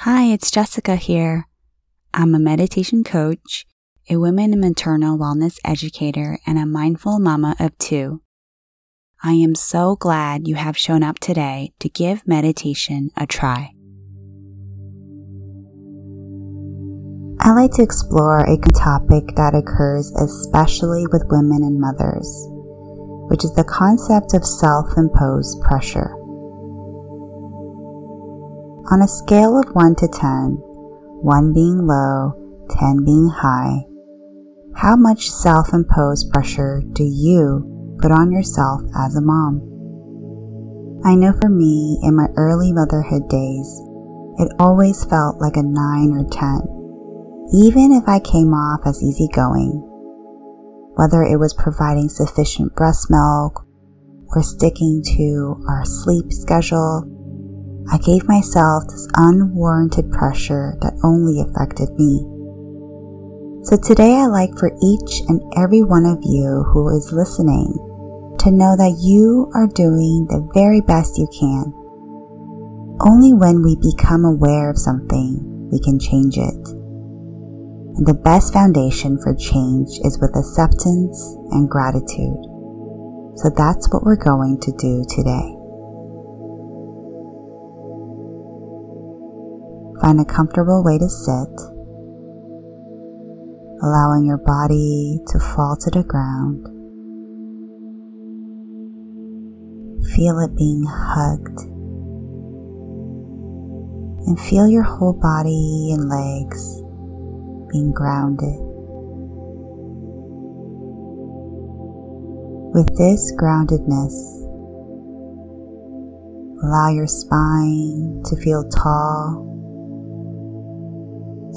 Hi, it's Jessica here. I'm a meditation coach, a women and maternal wellness educator, and a mindful mama of two. I am so glad you have shown up today to give meditation a try. I like to explore a topic that occurs especially with women and mothers, which is the concept of self imposed pressure. On a scale of 1 to 10, 1 being low, 10 being high, how much self imposed pressure do you put on yourself as a mom? I know for me, in my early motherhood days, it always felt like a 9 or 10, even if I came off as easygoing. Whether it was providing sufficient breast milk or sticking to our sleep schedule I gave myself this unwarranted pressure that only affected me. So today I like for each and every one of you who is listening to know that you are doing the very best you can. Only when we become aware of something, we can change it. And the best foundation for change is with acceptance and gratitude. So that's what we're going to do today. Find a comfortable way to sit, allowing your body to fall to the ground. Feel it being hugged. And feel your whole body and legs being grounded. With this groundedness, allow your spine to feel tall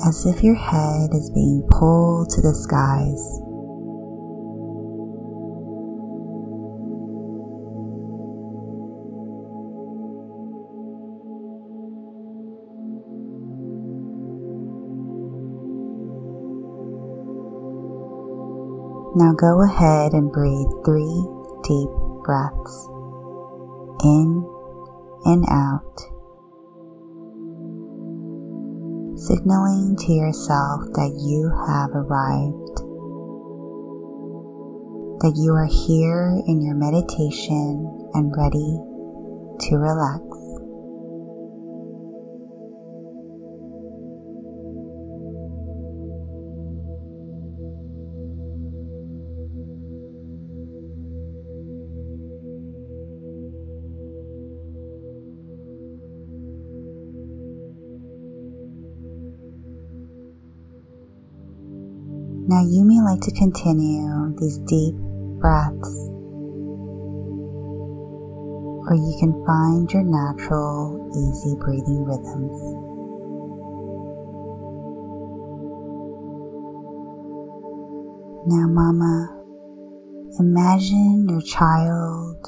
as if your head is being pulled to the skies. Now go ahead and breathe three deep breaths in and out signaling to yourself that you have arrived, that you are here in your meditation and ready to relax. Now you may like to continue these deep breaths, or you can find your natural, easy breathing rhythms. Now, Mama, imagine your child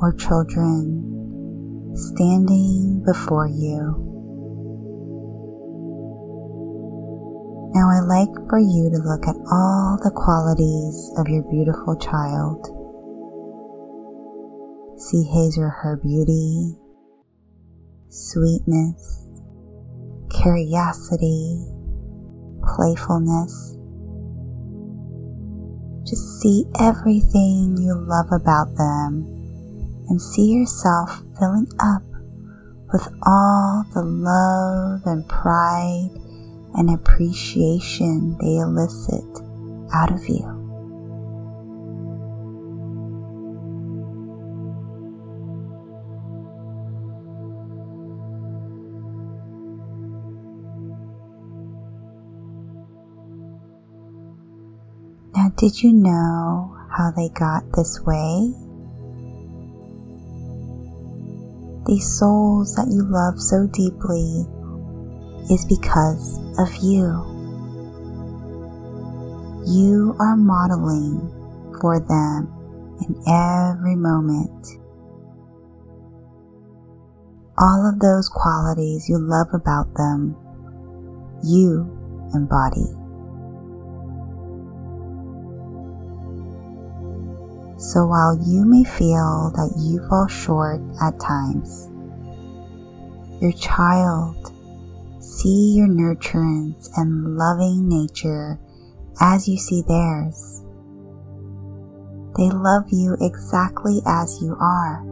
or children standing before you Now I'd like for you to look at all the qualities of your beautiful child. See his or her beauty, sweetness, curiosity, playfulness. Just see everything you love about them and see yourself filling up with all the love and pride and appreciation they elicit out of you. Now, did you know how they got this way? These souls that you love so deeply is because of you. You are modeling for them in every moment. All of those qualities you love about them, you embody. So while you may feel that you fall short at times, your child See your nurturance and loving nature as you see theirs. They love you exactly as you are.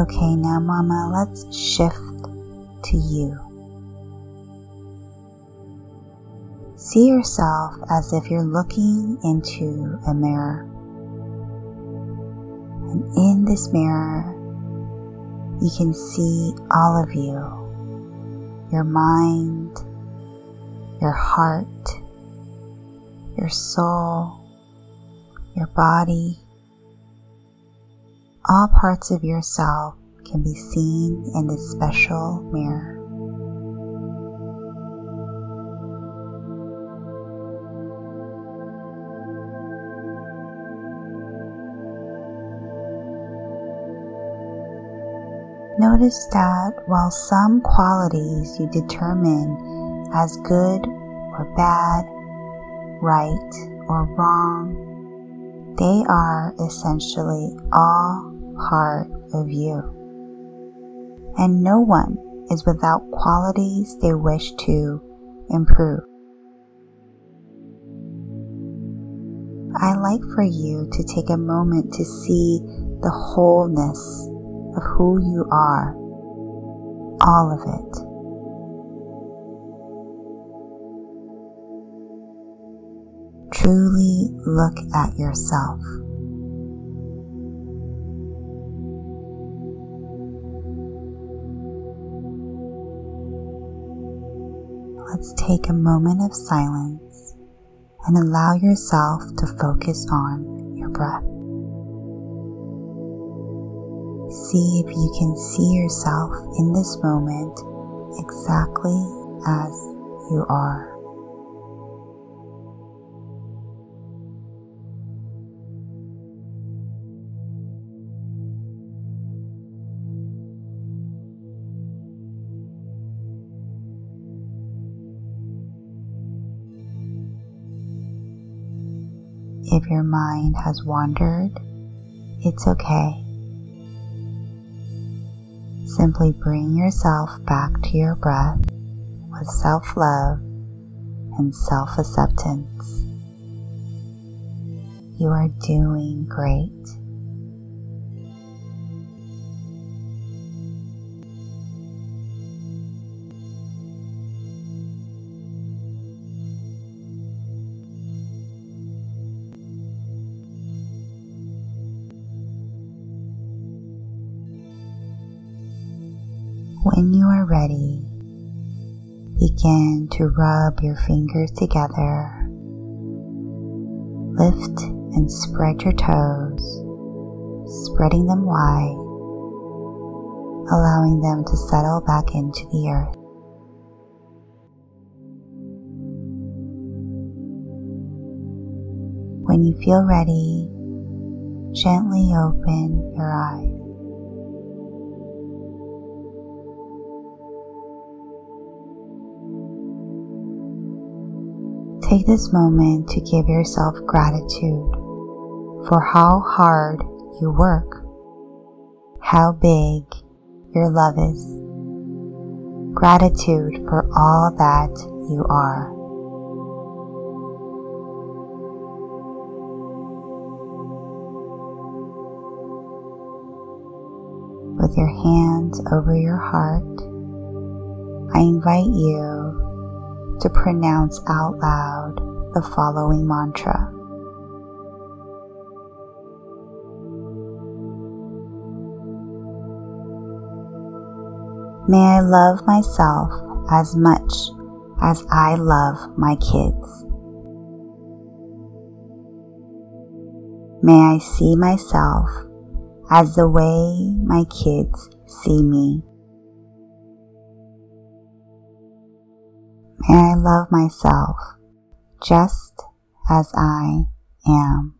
Okay, now, Mama, let's shift to you. See yourself as if you're looking into a mirror. In this mirror, you can see all of you your mind, your heart, your soul, your body, all parts of yourself can be seen in this special mirror. Notice that while some qualities you determine as good or bad, right or wrong, they are essentially all part of you. And no one is without qualities they wish to improve. I like for you to take a moment to see the wholeness of who you are, all of it. Truly look at yourself. let's take a moment of silence and allow yourself to focus on your breath. See if you can see yourself in this moment exactly as you are. If your mind has wandered, it's okay. Simply bring yourself back to your breath with self love and self acceptance. You are doing great. When you are ready, begin to rub your fingers together. Lift and spread your toes, spreading them wide, allowing them to settle back into the earth. When you feel ready, gently open your eyes. Take this moment to give yourself gratitude for how hard you work, how big your love is, gratitude for all that you are. With your hands over your heart, I invite you to pronounce out loud the following mantra. May I love myself as much as I love my kids. May I see myself as the way my kids see me. May I love myself just as I am.